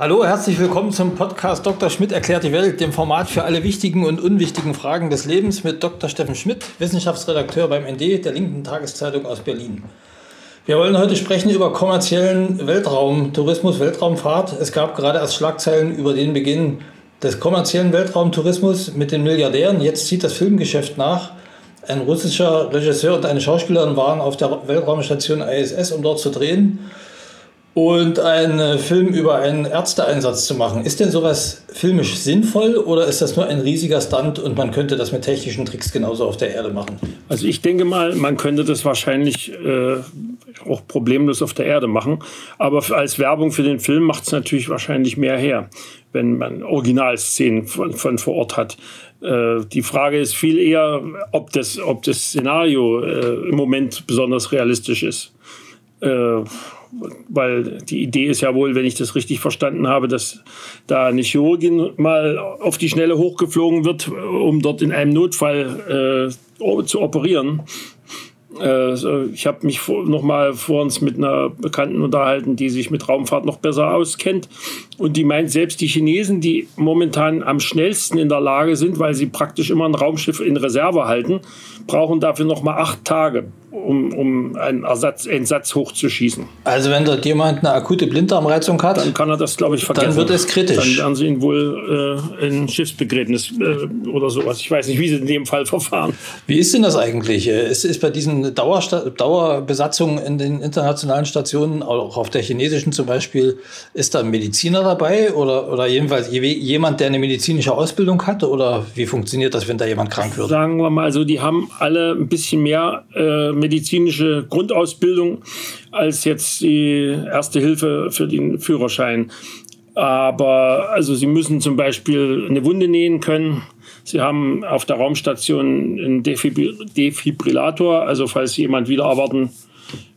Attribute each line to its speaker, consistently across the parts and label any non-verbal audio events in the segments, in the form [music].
Speaker 1: Hallo, herzlich willkommen zum Podcast Dr. Schmidt erklärt die Welt, dem Format für alle wichtigen und unwichtigen Fragen des Lebens mit Dr. Steffen Schmidt, Wissenschaftsredakteur beim ND der linken Tageszeitung aus Berlin. Wir wollen heute sprechen über kommerziellen Weltraumtourismus, Weltraumfahrt. Es gab gerade erst Schlagzeilen über den Beginn des kommerziellen Weltraumtourismus mit den Milliardären. Jetzt zieht das Filmgeschäft nach. Ein russischer Regisseur und eine Schauspielerin waren auf der Weltraumstation ISS, um dort zu drehen und einen Film über einen Ärzteeinsatz zu machen. Ist denn sowas filmisch sinnvoll oder ist das nur ein riesiger Stunt und man könnte das mit technischen Tricks genauso auf der Erde machen?
Speaker 2: Also ich denke mal, man könnte das wahrscheinlich äh, auch problemlos auf der Erde machen. Aber als Werbung für den Film macht es natürlich wahrscheinlich mehr her, wenn man Originalszenen von, von vor Ort hat. Äh, die Frage ist viel eher, ob das, ob das Szenario äh, im Moment besonders realistisch ist. Äh, weil die Idee ist ja wohl, wenn ich das richtig verstanden habe, dass da eine Chirurgin mal auf die Schnelle hochgeflogen wird, um dort in einem Notfall äh, zu operieren. Äh, ich habe mich noch mal vor uns mit einer Bekannten unterhalten, die sich mit Raumfahrt noch besser auskennt. Und die meint, selbst die Chinesen, die momentan am schnellsten in der Lage sind, weil sie praktisch immer ein Raumschiff in Reserve halten, brauchen dafür noch mal acht Tage, um, um einen Ersatz, Entsatz hochzuschießen.
Speaker 1: Also wenn dort jemand eine akute Blinddarmreizung hat,
Speaker 2: dann kann er das, glaube ich, vergessen.
Speaker 1: Dann wird es kritisch.
Speaker 2: Dann werden sie ihn wohl äh, in Schiffsbegräbnis äh, oder sowas. Ich weiß nicht, wie sie in dem Fall verfahren.
Speaker 1: Wie ist denn das eigentlich? Ist, ist bei diesen Dauersta Dauerbesatzungen in den internationalen Stationen, auch auf der chinesischen zum Beispiel, ist da ein Mediziner dabei oder, oder jedenfalls jemand, der eine medizinische Ausbildung hat? Oder wie funktioniert das, wenn da jemand krank wird?
Speaker 2: Sagen wir mal so, die haben alle ein bisschen mehr äh, medizinische Grundausbildung als jetzt die Erste Hilfe für den Führerschein. Aber also sie müssen zum Beispiel eine Wunde nähen können. Sie haben auf der Raumstation einen Defibrillator, also falls jemand wieder erwarten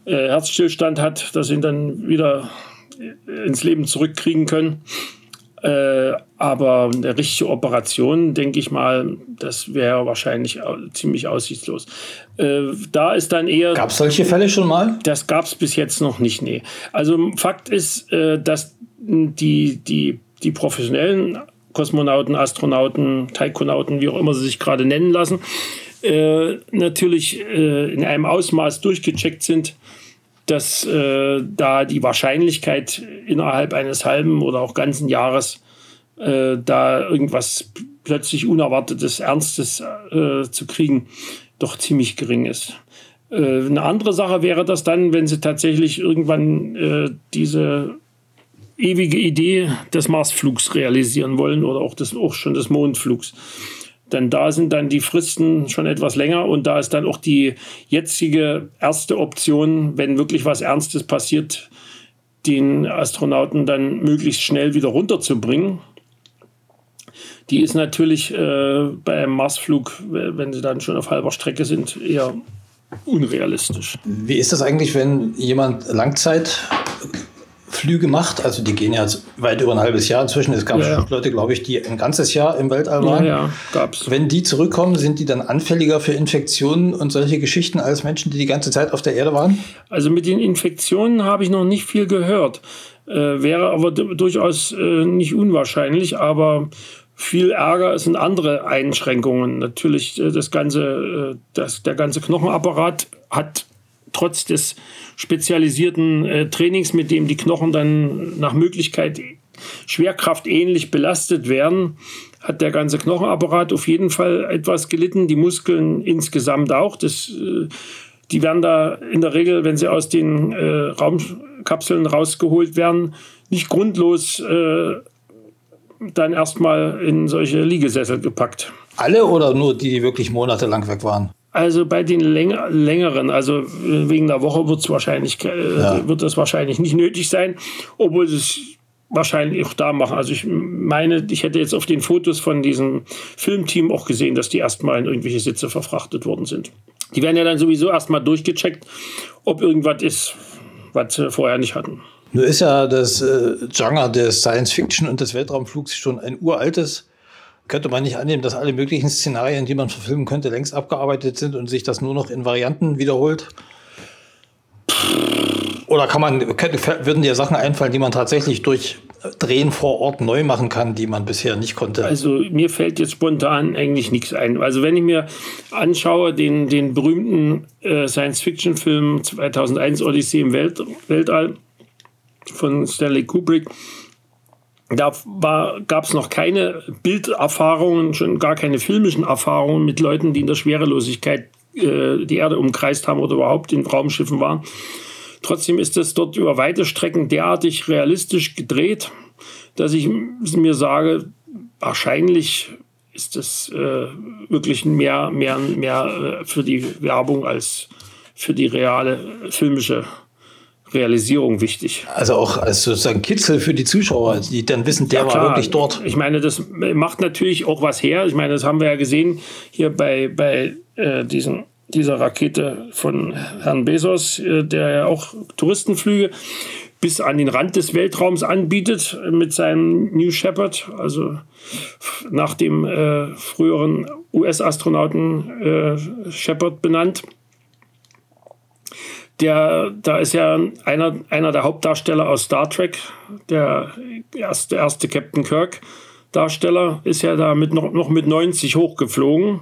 Speaker 2: äh, Herzstillstand hat, dass sie ihn dann wieder ins Leben zurückkriegen können. Äh, aber eine richtige Operation, denke ich mal, das wäre wahrscheinlich ziemlich aussichtslos. Äh, da ist dann eher.
Speaker 1: Gab es solche Fälle schon mal?
Speaker 2: Das gab es bis jetzt noch nicht, nee. Also Fakt ist, äh, dass die, die, die professionellen Kosmonauten, Astronauten, Taikonauten, wie auch immer sie sich gerade nennen lassen, äh, natürlich äh, in einem Ausmaß durchgecheckt sind, dass äh, da die Wahrscheinlichkeit innerhalb eines halben oder auch ganzen Jahres äh, da irgendwas plötzlich Unerwartetes, Ernstes äh, zu kriegen, doch ziemlich gering ist. Äh, eine andere Sache wäre das dann, wenn sie tatsächlich irgendwann diese ewige Idee des Marsflugs realisieren wollen oder auch, des, auch schon des Mondflugs. Denn da sind dann die Fristen schon etwas länger und da ist dann auch die jetzige erste Option, wenn wirklich was Ernstes passiert, den Astronauten dann möglichst schnell wieder runterzubringen. Die ist natürlich äh, bei einem Marsflug, wenn sie dann schon auf halber Strecke sind, eher unrealistisch.
Speaker 1: Wie ist das eigentlich, wenn jemand Langzeit Flüge macht. Also die gehen ja weit über ein halbes Jahr inzwischen. Es gab ja, ja. Leute, glaube ich, die ein ganzes Jahr im Weltall waren. Ja, ja, gab's. Wenn die zurückkommen, sind die dann anfälliger für Infektionen und solche Geschichten als Menschen, die die ganze Zeit auf der Erde waren?
Speaker 2: Also mit den Infektionen habe ich noch nicht viel gehört. Äh, wäre aber durchaus äh, nicht unwahrscheinlich, aber viel Ärger sind andere Einschränkungen. Natürlich äh, das ganze, äh, das, der ganze Knochenapparat hat trotz des spezialisierten äh, Trainings, mit dem die Knochen dann nach Möglichkeit schwerkraftähnlich belastet werden, hat der ganze Knochenapparat auf jeden Fall etwas gelitten, die Muskeln insgesamt auch. Das, äh, die werden da in der Regel, wenn sie aus den äh, Raumkapseln rausgeholt werden, nicht grundlos äh, dann erstmal in solche Liegesessel gepackt.
Speaker 1: Alle oder nur die, die wirklich monatelang weg waren?
Speaker 2: Also bei den läng längeren, also wegen der Woche wird's wahrscheinlich, äh, ja. wird das wahrscheinlich nicht nötig sein, obwohl es wahrscheinlich auch da machen. Also ich meine, ich hätte jetzt auf den Fotos von diesem Filmteam auch gesehen, dass die erstmal in irgendwelche Sitze verfrachtet worden sind. Die werden ja dann sowieso erstmal durchgecheckt, ob irgendwas ist, was sie vorher nicht hatten.
Speaker 1: Nur ist ja das äh, Genre des Science Fiction und des Weltraumflugs schon ein uraltes könnte man nicht annehmen, dass alle möglichen Szenarien, die man verfilmen könnte, längst abgearbeitet sind und sich das nur noch in Varianten wiederholt? Oder kann man, könnte, würden dir Sachen einfallen, die man tatsächlich durch Drehen vor Ort neu machen kann, die man bisher nicht konnte?
Speaker 2: Also mir fällt jetzt spontan eigentlich nichts ein. Also wenn ich mir anschaue, den, den berühmten äh, Science-Fiction-Film 2001 Odyssee im Welt, Weltall von Stanley Kubrick, da gab es noch keine Bilderfahrungen, schon gar keine filmischen Erfahrungen mit Leuten, die in der Schwerelosigkeit äh, die Erde umkreist haben oder überhaupt in Raumschiffen waren. Trotzdem ist es dort über weite Strecken derartig realistisch gedreht, dass ich mir sage, wahrscheinlich ist es äh, wirklich mehr, mehr, mehr äh, für die Werbung als für die reale filmische Realisierung wichtig.
Speaker 1: Also auch als sozusagen Kitzel für die Zuschauer, die dann wissen, der ja, war wirklich dort.
Speaker 2: Ich meine, das macht natürlich auch was her. Ich meine, das haben wir ja gesehen hier bei, bei äh, diesen, dieser Rakete von Herrn Bezos, äh, der ja auch Touristenflüge bis an den Rand des Weltraums anbietet mit seinem New Shepard, also nach dem äh, früheren US-Astronauten äh, Shepard benannt der, da ist ja einer, einer der Hauptdarsteller aus Star Trek, der erste, erste Captain Kirk Darsteller, ist ja da mit noch, noch mit 90 hochgeflogen.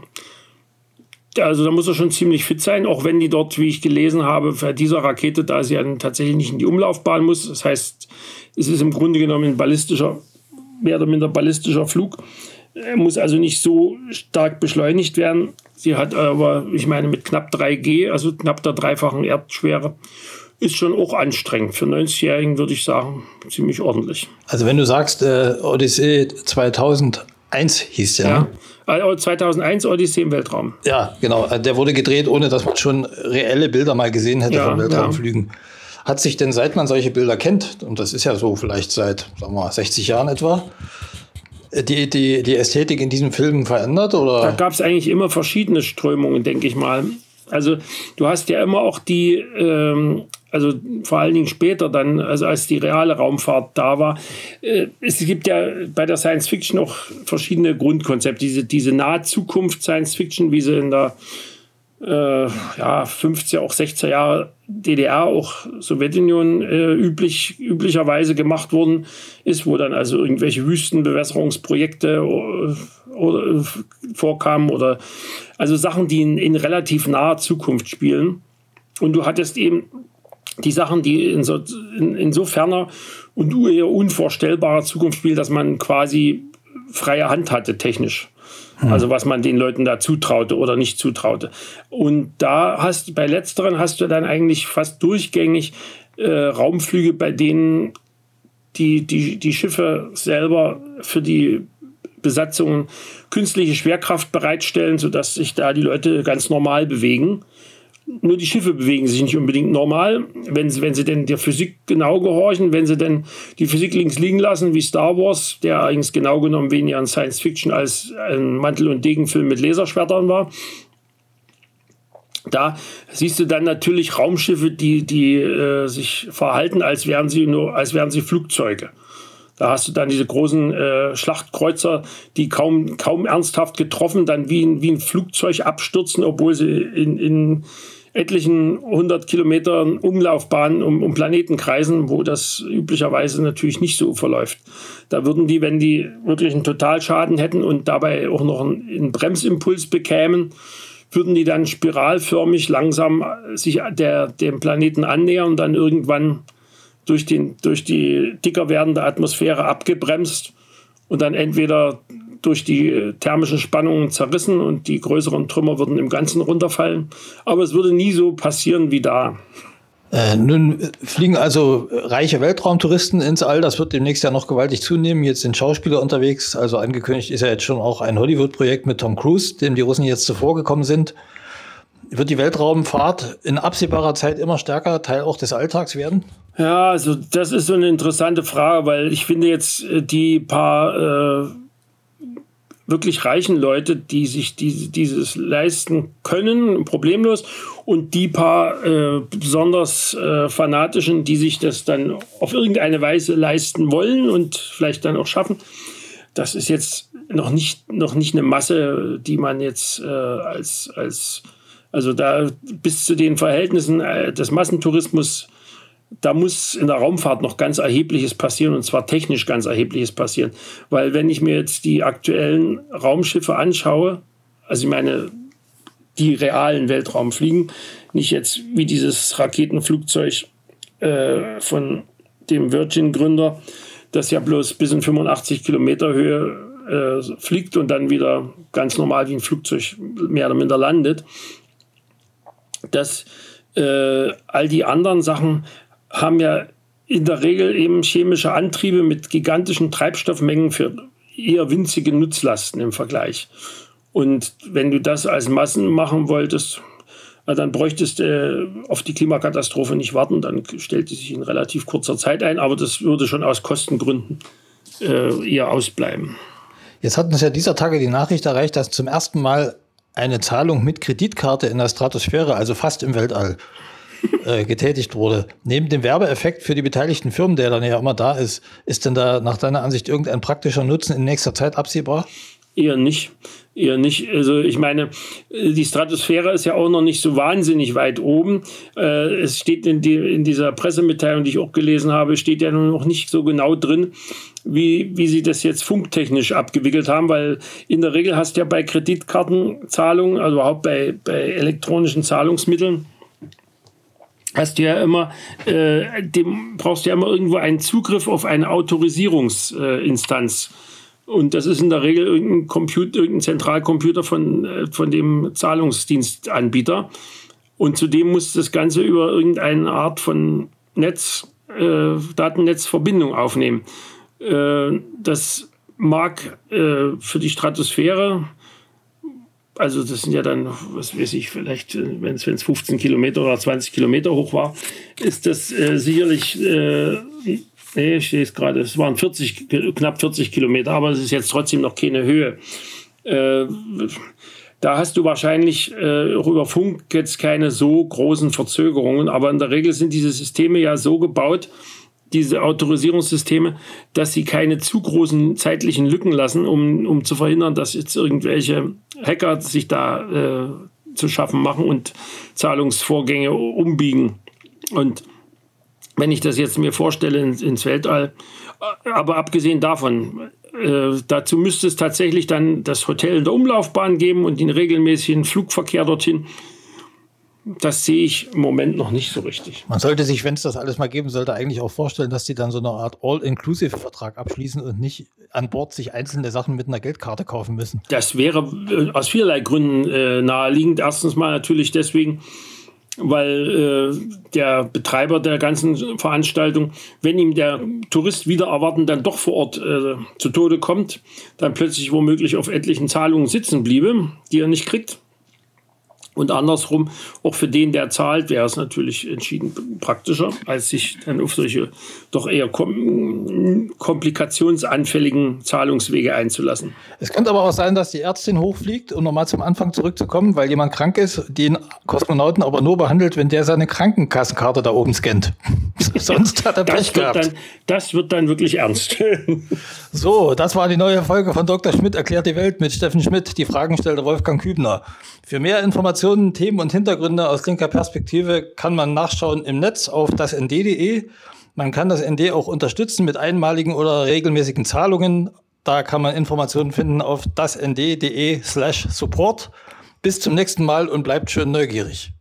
Speaker 2: Also da muss er schon ziemlich fit sein, auch wenn die dort, wie ich gelesen habe, bei dieser Rakete, da sie ja tatsächlich nicht in die Umlaufbahn muss. Das heißt, es ist im Grunde genommen ein ballistischer, mehr oder minder ballistischer Flug. Er muss also nicht so stark beschleunigt werden. Sie hat aber, ich meine, mit knapp 3G, also knapp der dreifachen Erdschwere, ist schon auch anstrengend. Für 90-Jährigen würde ich sagen, ziemlich ordentlich.
Speaker 1: Also wenn du sagst, äh, Odyssee 2001 hieß der, ja.
Speaker 2: Ne? 2001 Odyssee im Weltraum.
Speaker 1: Ja, genau. Äh, der wurde gedreht, ohne dass man schon reelle Bilder mal gesehen hätte ja, von Weltraumflügen. Ja. Hat sich denn, seit man solche Bilder kennt, und das ist ja so vielleicht seit, sagen wir mal, 60 Jahren etwa, die, die, die Ästhetik in diesem Film verändert? Oder?
Speaker 2: Da gab es eigentlich immer verschiedene Strömungen, denke ich mal. Also du hast ja immer auch die, ähm, also vor allen Dingen später dann, also als die reale Raumfahrt da war, äh, es gibt ja bei der Science Fiction auch verschiedene Grundkonzepte. Diese, diese nahe Zukunft Science Fiction, wie sie in der äh, ja, 50er, auch 60er Jahre DDR, auch Sowjetunion äh, üblich, üblicherweise gemacht worden ist, wo dann also irgendwelche Wüstenbewässerungsprojekte oder, äh, oder äh, vorkamen oder also Sachen, die in, in relativ naher Zukunft spielen. Und du hattest eben die Sachen, die in, so, in, in so ferner und eher unvorstellbarer Zukunft spielen, dass man quasi freie Hand hatte, technisch. Hm. Also was man den Leuten da zutraute oder nicht zutraute. Und da hast bei letzteren hast du dann eigentlich fast durchgängig äh, Raumflüge, bei denen die, die, die Schiffe selber für die Besatzungen künstliche Schwerkraft bereitstellen, sodass sich da die Leute ganz normal bewegen nur die Schiffe bewegen sich nicht unbedingt normal. Wenn sie, wenn sie denn der Physik genau gehorchen, wenn sie denn die Physik links liegen lassen, wie Star Wars, der eigentlich genau genommen weniger ein Science Fiction als ein Mantel- und Degenfilm mit Laserschwertern war. Da siehst du dann natürlich Raumschiffe, die, die äh, sich verhalten, als wären sie nur, als wären sie Flugzeuge. Da hast du dann diese großen äh, Schlachtkreuzer, die kaum, kaum ernsthaft getroffen, dann wie ein, wie ein Flugzeug abstürzen, obwohl sie in, in etlichen hundert Kilometern Umlaufbahnen um, um Planeten kreisen, wo das üblicherweise natürlich nicht so verläuft. Da würden die, wenn die wirklich einen Totalschaden hätten und dabei auch noch einen, einen Bremsimpuls bekämen, würden die dann spiralförmig langsam sich der, dem Planeten annähern und dann irgendwann durch, den, durch die dicker werdende Atmosphäre abgebremst und dann entweder durch die äh, thermischen Spannungen zerrissen und die größeren Trümmer würden im Ganzen runterfallen. Aber es würde nie so passieren wie da.
Speaker 1: Äh, nun fliegen also reiche Weltraumtouristen ins All. Das wird demnächst ja noch gewaltig zunehmen. Jetzt sind Schauspieler unterwegs. Also angekündigt ist ja jetzt schon auch ein Hollywood-Projekt mit Tom Cruise, dem die Russen jetzt zuvor gekommen sind. Wird die Weltraumfahrt in absehbarer Zeit immer stärker Teil auch des Alltags werden?
Speaker 2: Ja, also das ist so eine interessante Frage, weil ich finde jetzt äh, die paar äh, wirklich reichen Leute, die sich die, dieses leisten können, problemlos, und die paar äh, besonders äh, fanatischen, die sich das dann auf irgendeine Weise leisten wollen und vielleicht dann auch schaffen. Das ist jetzt noch nicht, noch nicht eine Masse, die man jetzt äh, als, als, also da bis zu den Verhältnissen äh, des Massentourismus da muss in der Raumfahrt noch ganz Erhebliches passieren und zwar technisch ganz Erhebliches passieren. Weil wenn ich mir jetzt die aktuellen Raumschiffe anschaue, also ich meine, die realen Weltraumfliegen, nicht jetzt wie dieses Raketenflugzeug äh, von dem Virgin-Gründer, das ja bloß bis in 85 Kilometer Höhe äh, fliegt und dann wieder ganz normal wie ein Flugzeug mehr oder minder landet. Dass äh, all die anderen Sachen haben ja in der Regel eben chemische Antriebe mit gigantischen Treibstoffmengen für eher winzige Nutzlasten im Vergleich. Und wenn du das als Massen machen wolltest, dann bräuchtest du äh, auf die Klimakatastrophe nicht warten, dann stellt die sich in relativ kurzer Zeit ein, aber das würde schon aus Kostengründen äh, eher ausbleiben.
Speaker 1: Jetzt hat uns ja dieser Tage die Nachricht erreicht, dass zum ersten Mal eine Zahlung mit Kreditkarte in der Stratosphäre, also fast im Weltall, äh, getätigt wurde. Neben dem Werbeeffekt für die beteiligten Firmen, der dann ja immer da ist, ist denn da nach deiner Ansicht irgendein praktischer Nutzen in nächster Zeit absehbar?
Speaker 2: Eher nicht. Eher nicht. Also ich meine, die Stratosphäre ist ja auch noch nicht so wahnsinnig weit oben. Äh, es steht in, die, in dieser Pressemitteilung, die ich auch gelesen habe, steht ja noch nicht so genau drin, wie, wie sie das jetzt funktechnisch abgewickelt haben, weil in der Regel hast du ja bei Kreditkartenzahlungen, also überhaupt bei, bei elektronischen Zahlungsmitteln, hast du ja immer, äh, dem brauchst du ja immer irgendwo einen Zugriff auf eine Autorisierungsinstanz. Und das ist in der Regel irgendein, Computer, irgendein Zentralcomputer von, äh, von dem Zahlungsdienstanbieter. Und zudem muss das Ganze über irgendeine Art von Netz, äh, Datennetzverbindung aufnehmen. Äh, das mag äh, für die Stratosphäre also das sind ja dann, was weiß ich, vielleicht, wenn es 15 Kilometer oder 20 Kilometer hoch war, ist das äh, sicherlich, äh, nee, ich sehe es gerade, es waren 40, knapp 40 Kilometer, aber es ist jetzt trotzdem noch keine Höhe. Äh, da hast du wahrscheinlich äh, über Funk jetzt keine so großen Verzögerungen, aber in der Regel sind diese Systeme ja so gebaut, diese Autorisierungssysteme, dass sie keine zu großen zeitlichen Lücken lassen, um, um zu verhindern, dass jetzt irgendwelche Hacker sich da äh, zu schaffen machen und Zahlungsvorgänge umbiegen. Und wenn ich das jetzt mir vorstelle ins, ins Weltall, aber abgesehen davon, äh, dazu müsste es tatsächlich dann das Hotel in der Umlaufbahn geben und den regelmäßigen Flugverkehr dorthin das sehe ich im Moment noch nicht so richtig.
Speaker 1: Man sollte sich, wenn es das alles mal geben sollte, eigentlich auch vorstellen, dass sie dann so eine Art All-Inclusive-Vertrag abschließen und nicht an Bord sich einzelne Sachen mit einer Geldkarte kaufen müssen.
Speaker 2: Das wäre äh, aus vielerlei Gründen äh, naheliegend. Erstens mal natürlich deswegen, weil äh, der Betreiber der ganzen Veranstaltung, wenn ihm der Tourist wieder erwarten dann doch vor Ort äh, zu Tode kommt, dann plötzlich womöglich auf etlichen Zahlungen sitzen bliebe, die er nicht kriegt und andersrum, auch für den, der zahlt, wäre es natürlich entschieden praktischer, als sich dann auf solche doch eher kom komplikationsanfälligen Zahlungswege einzulassen.
Speaker 1: Es könnte aber auch sein, dass die Ärztin hochfliegt, um nochmal zum Anfang zurückzukommen, weil jemand krank ist, den Kosmonauten aber nur behandelt, wenn der seine Krankenkassenkarte da oben scannt. [laughs] Sonst hat er Pech
Speaker 2: gehabt. Dann, das wird dann wirklich ernst. [laughs]
Speaker 1: so, das war die neue Folge von Dr. Schmidt erklärt die Welt mit Steffen Schmidt. Die Fragen stellte Wolfgang Kübner. Für mehr Informationen, Themen und Hintergründe aus linker Perspektive kann man nachschauen im Netz auf das nd.de. Man kann das ND auch unterstützen mit einmaligen oder regelmäßigen Zahlungen. Da kann man Informationen finden auf dasnd.de slash support. Bis zum nächsten Mal und bleibt schön neugierig.